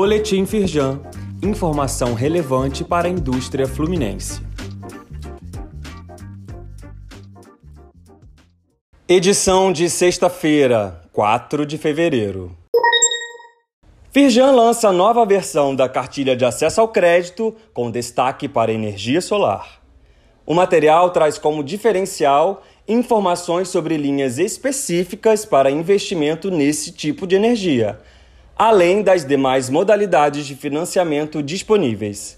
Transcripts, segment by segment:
Boletim Firjan. Informação relevante para a indústria fluminense. Edição de sexta-feira, 4 de fevereiro. Firjan lança nova versão da cartilha de acesso ao crédito com destaque para energia solar. O material traz como diferencial informações sobre linhas específicas para investimento nesse tipo de energia além das demais modalidades de financiamento disponíveis.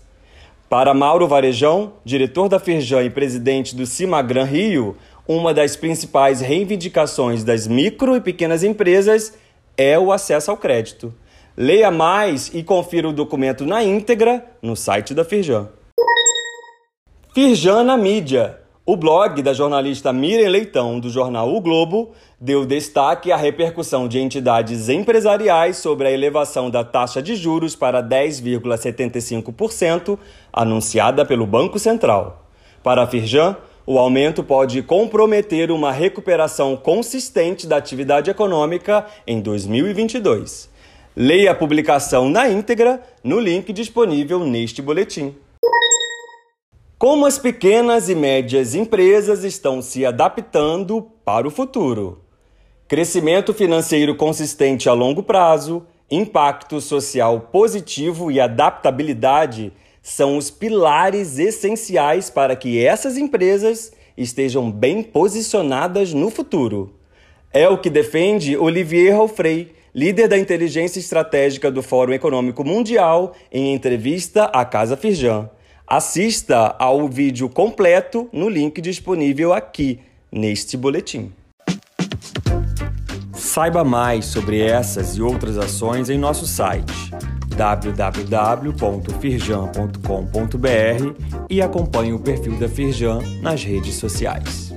Para Mauro Varejão, diretor da Firjan e presidente do Cimagran Rio, uma das principais reivindicações das micro e pequenas empresas é o acesso ao crédito. Leia mais e confira o documento na íntegra no site da Firjan. Firjan na mídia o blog da jornalista Miriam Leitão, do jornal O Globo, deu destaque à repercussão de entidades empresariais sobre a elevação da taxa de juros para 10,75%, anunciada pelo Banco Central. Para a Firjan, o aumento pode comprometer uma recuperação consistente da atividade econômica em 2022. Leia a publicação na íntegra no link disponível neste boletim. Como as pequenas e médias empresas estão se adaptando para o futuro? Crescimento financeiro consistente a longo prazo, impacto social positivo e adaptabilidade são os pilares essenciais para que essas empresas estejam bem posicionadas no futuro. É o que defende Olivier Roufrey, líder da inteligência estratégica do Fórum Econômico Mundial, em entrevista à Casa Firjan. Assista ao vídeo completo no link disponível aqui neste boletim. Saiba mais sobre essas e outras ações em nosso site www.firjan.com.br e acompanhe o perfil da Firjan nas redes sociais.